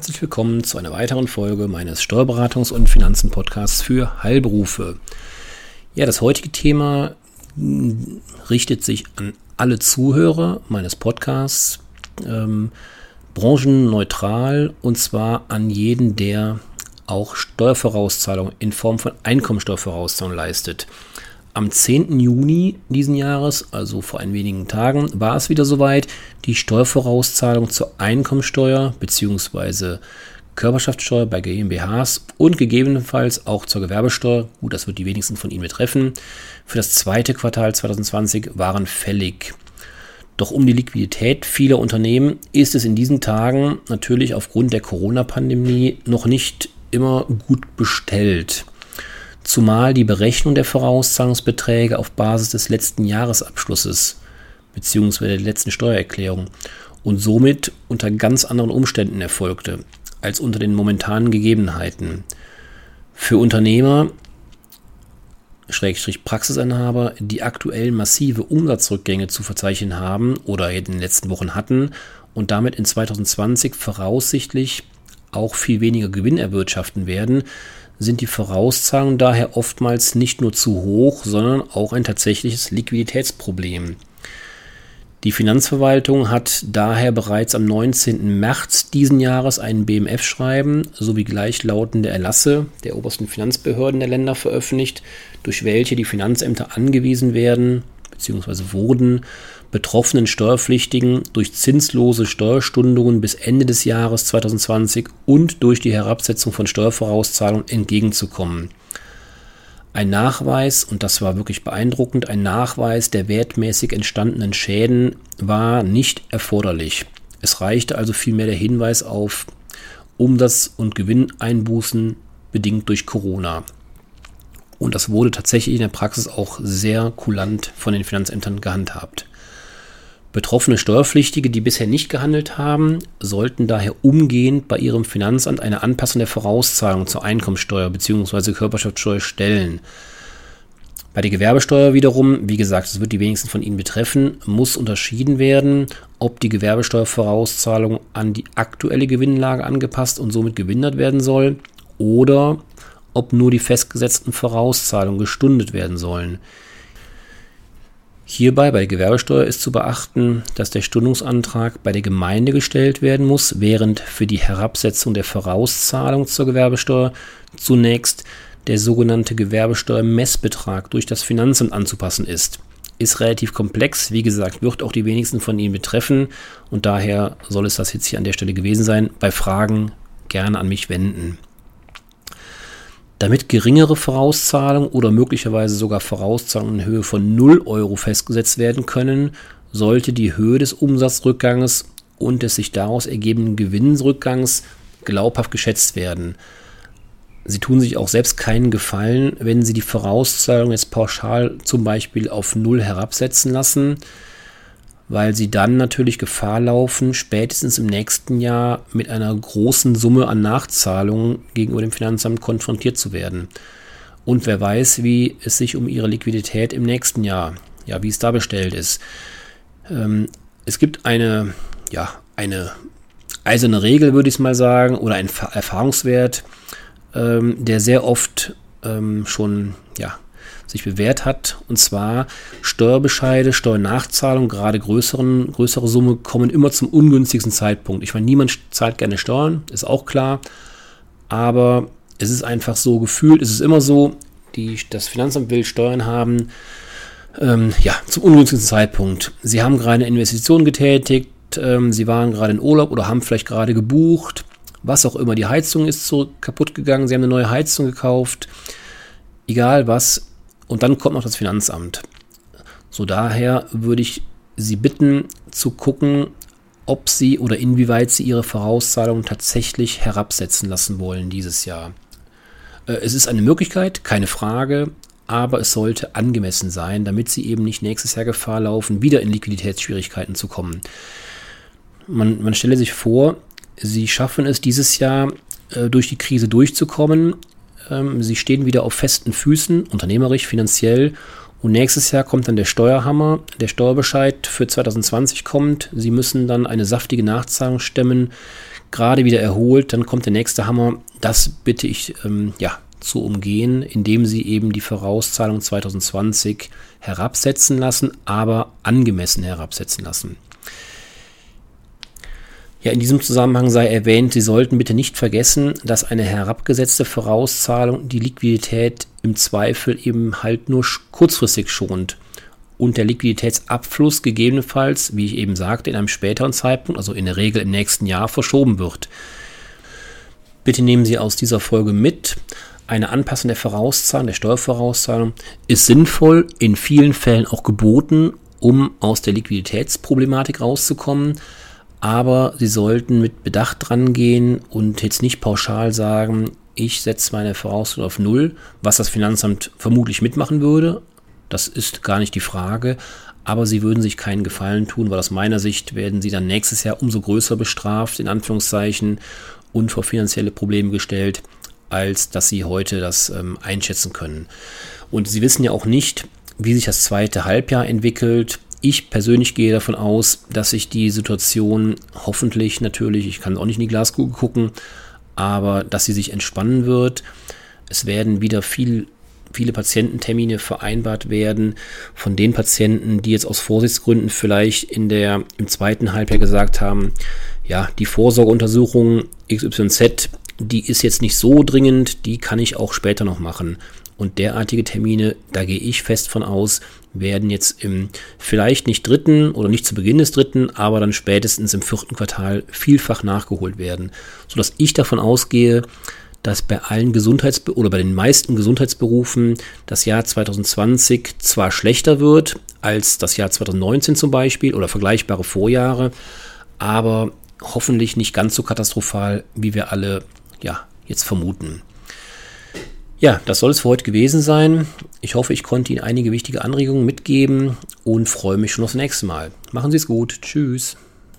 Herzlich willkommen zu einer weiteren Folge meines Steuerberatungs- und Finanzen-Podcasts für Heilberufe. Ja, das heutige Thema richtet sich an alle Zuhörer meines Podcasts, ähm, branchenneutral und zwar an jeden, der auch Steuervorauszahlung in Form von Einkommensteuervorauszahlung leistet. Am 10. Juni diesen Jahres, also vor ein wenigen Tagen, war es wieder soweit. Die Steuervorauszahlung zur Einkommensteuer bzw. Körperschaftssteuer bei GmbHs und gegebenenfalls auch zur Gewerbesteuer, gut, das wird die wenigsten von Ihnen betreffen, für das zweite Quartal 2020 waren fällig. Doch um die Liquidität vieler Unternehmen ist es in diesen Tagen natürlich aufgrund der Corona-Pandemie noch nicht immer gut bestellt zumal die Berechnung der Vorauszahlungsbeträge auf Basis des letzten Jahresabschlusses bzw. der letzten Steuererklärung und somit unter ganz anderen Umständen erfolgte als unter den momentanen Gegebenheiten. Für Unternehmer, Schrägstrich Praxisinhaber, die aktuell massive Umsatzrückgänge zu verzeichnen haben oder in den letzten Wochen hatten und damit in 2020 voraussichtlich auch viel weniger Gewinn erwirtschaften werden, sind die Vorauszahlungen daher oftmals nicht nur zu hoch, sondern auch ein tatsächliches Liquiditätsproblem. Die Finanzverwaltung hat daher bereits am 19. März diesen Jahres ein BMF-Schreiben sowie gleichlautende Erlasse der obersten Finanzbehörden der Länder veröffentlicht, durch welche die Finanzämter angewiesen werden bzw. wurden, betroffenen Steuerpflichtigen durch zinslose Steuerstundungen bis Ende des Jahres 2020 und durch die Herabsetzung von Steuervorauszahlungen entgegenzukommen. Ein Nachweis, und das war wirklich beeindruckend, ein Nachweis der wertmäßig entstandenen Schäden war nicht erforderlich. Es reichte also vielmehr der Hinweis auf Umsatz- und Gewinneinbußen bedingt durch Corona. Und das wurde tatsächlich in der Praxis auch sehr kulant von den Finanzämtern gehandhabt. Betroffene Steuerpflichtige, die bisher nicht gehandelt haben, sollten daher umgehend bei ihrem Finanzamt eine Anpassung der Vorauszahlung zur Einkommensteuer bzw. Körperschaftssteuer stellen. Bei der Gewerbesteuer wiederum, wie gesagt, es wird die wenigsten von Ihnen betreffen, muss unterschieden werden, ob die Gewerbesteuervorauszahlung an die aktuelle Gewinnlage angepasst und somit gewindert werden soll oder ob nur die festgesetzten Vorauszahlungen gestundet werden sollen. Hierbei bei Gewerbesteuer ist zu beachten, dass der Stundungsantrag bei der Gemeinde gestellt werden muss, während für die Herabsetzung der Vorauszahlung zur Gewerbesteuer zunächst der sogenannte Gewerbesteuermessbetrag durch das Finanzamt anzupassen ist. Ist relativ komplex, wie gesagt, wird auch die wenigsten von Ihnen betreffen und daher soll es das jetzt hier an der Stelle gewesen sein. Bei Fragen gerne an mich wenden. Damit geringere Vorauszahlungen oder möglicherweise sogar Vorauszahlungen in Höhe von 0 Euro festgesetzt werden können, sollte die Höhe des Umsatzrückgangs und des sich daraus ergebenden Gewinnsrückgangs glaubhaft geschätzt werden. Sie tun sich auch selbst keinen Gefallen, wenn Sie die Vorauszahlung jetzt pauschal zum Beispiel auf 0 herabsetzen lassen weil sie dann natürlich Gefahr laufen, spätestens im nächsten Jahr mit einer großen Summe an Nachzahlungen gegenüber dem Finanzamt konfrontiert zu werden. Und wer weiß, wie es sich um ihre Liquidität im nächsten Jahr, ja, wie es da bestellt ist. Ähm, es gibt eine, ja, eine eiserne Regel, würde ich mal sagen, oder ein Erfahrungswert, ähm, der sehr oft ähm, schon, ja, sich bewährt hat. Und zwar Steuerbescheide, Steuernachzahlung, gerade größeren, größere Summe, kommen immer zum ungünstigsten Zeitpunkt. Ich meine, niemand zahlt gerne Steuern, ist auch klar. Aber es ist einfach so gefühlt, es ist immer so, die, das Finanzamt will Steuern haben, ähm, ja, zum ungünstigsten Zeitpunkt. Sie haben gerade eine Investition getätigt, ähm, Sie waren gerade in Urlaub oder haben vielleicht gerade gebucht, was auch immer. Die Heizung ist so kaputt gegangen, Sie haben eine neue Heizung gekauft. Egal was, und dann kommt noch das Finanzamt. So daher würde ich Sie bitten zu gucken, ob Sie oder inwieweit Sie Ihre Vorauszahlungen tatsächlich herabsetzen lassen wollen dieses Jahr. Äh, es ist eine Möglichkeit, keine Frage, aber es sollte angemessen sein, damit Sie eben nicht nächstes Jahr Gefahr laufen, wieder in Liquiditätsschwierigkeiten zu kommen. Man, man stelle sich vor, Sie schaffen es dieses Jahr äh, durch die Krise durchzukommen, ähm, sie stehen wieder auf festen Füßen, unternehmerisch, finanziell. Und nächstes Jahr kommt dann der Steuerhammer, der Steuerbescheid für 2020 kommt. Sie müssen dann eine saftige Nachzahlung stemmen. gerade wieder erholt, dann kommt der nächste Hammer. Das bitte ich ähm, ja, zu umgehen, indem sie eben die Vorauszahlung 2020 herabsetzen lassen, aber angemessen herabsetzen lassen. Ja, in diesem Zusammenhang sei erwähnt, Sie sollten bitte nicht vergessen, dass eine herabgesetzte Vorauszahlung die Liquidität im Zweifel eben halt nur kurzfristig schont und der Liquiditätsabfluss gegebenenfalls, wie ich eben sagte, in einem späteren Zeitpunkt, also in der Regel im nächsten Jahr, verschoben wird. Bitte nehmen Sie aus dieser Folge mit, eine Anpassung der Vorauszahlung, der Steuervorauszahlung ist sinnvoll, in vielen Fällen auch geboten, um aus der Liquiditätsproblematik rauszukommen. Aber Sie sollten mit Bedacht dran gehen und jetzt nicht pauschal sagen, ich setze meine Vorauszahlung auf Null, was das Finanzamt vermutlich mitmachen würde. Das ist gar nicht die Frage. Aber Sie würden sich keinen Gefallen tun, weil aus meiner Sicht werden Sie dann nächstes Jahr umso größer bestraft, in Anführungszeichen, und vor finanzielle Probleme gestellt, als dass Sie heute das ähm, einschätzen können. Und Sie wissen ja auch nicht, wie sich das zweite Halbjahr entwickelt. Ich persönlich gehe davon aus, dass sich die Situation hoffentlich natürlich, ich kann auch nicht in die Glaskugel gucken, aber dass sie sich entspannen wird. Es werden wieder viel, viele Patiententermine vereinbart werden von den Patienten, die jetzt aus Vorsichtsgründen vielleicht in der, im zweiten Halbjahr gesagt haben, ja, die Vorsorgeuntersuchung XYZ, die ist jetzt nicht so dringend, die kann ich auch später noch machen. Und derartige Termine, da gehe ich fest von aus, werden jetzt im vielleicht nicht dritten oder nicht zu Beginn des dritten, aber dann spätestens im vierten Quartal vielfach nachgeholt werden. Sodass ich davon ausgehe, dass bei allen Gesundheits- oder bei den meisten Gesundheitsberufen das Jahr 2020 zwar schlechter wird als das Jahr 2019 zum Beispiel oder vergleichbare Vorjahre, aber hoffentlich nicht ganz so katastrophal, wie wir alle ja, jetzt vermuten. Ja, das soll es für heute gewesen sein. Ich hoffe, ich konnte Ihnen einige wichtige Anregungen mitgeben und freue mich schon aufs nächste Mal. Machen Sie es gut. Tschüss.